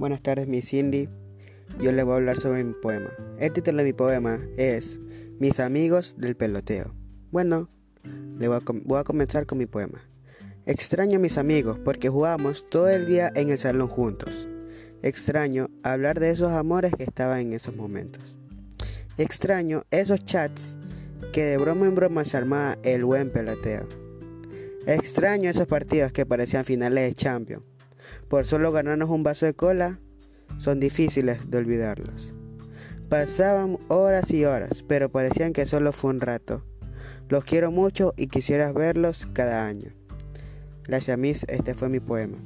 Buenas tardes, mi Cindy. Yo le voy a hablar sobre mi poema. El título de mi poema es Mis amigos del peloteo. Bueno, le voy a, voy a comenzar con mi poema. Extraño a mis amigos porque jugamos todo el día en el salón juntos. Extraño hablar de esos amores que estaban en esos momentos. Extraño esos chats que de broma en broma se armaba el buen peloteo. Extraño esos partidos que parecían finales de Champions. Por solo ganarnos un vaso de cola, son difíciles de olvidarlos. Pasaban horas y horas, pero parecían que solo fue un rato. Los quiero mucho y quisiera verlos cada año. Gracias, Miss. Este fue mi poema.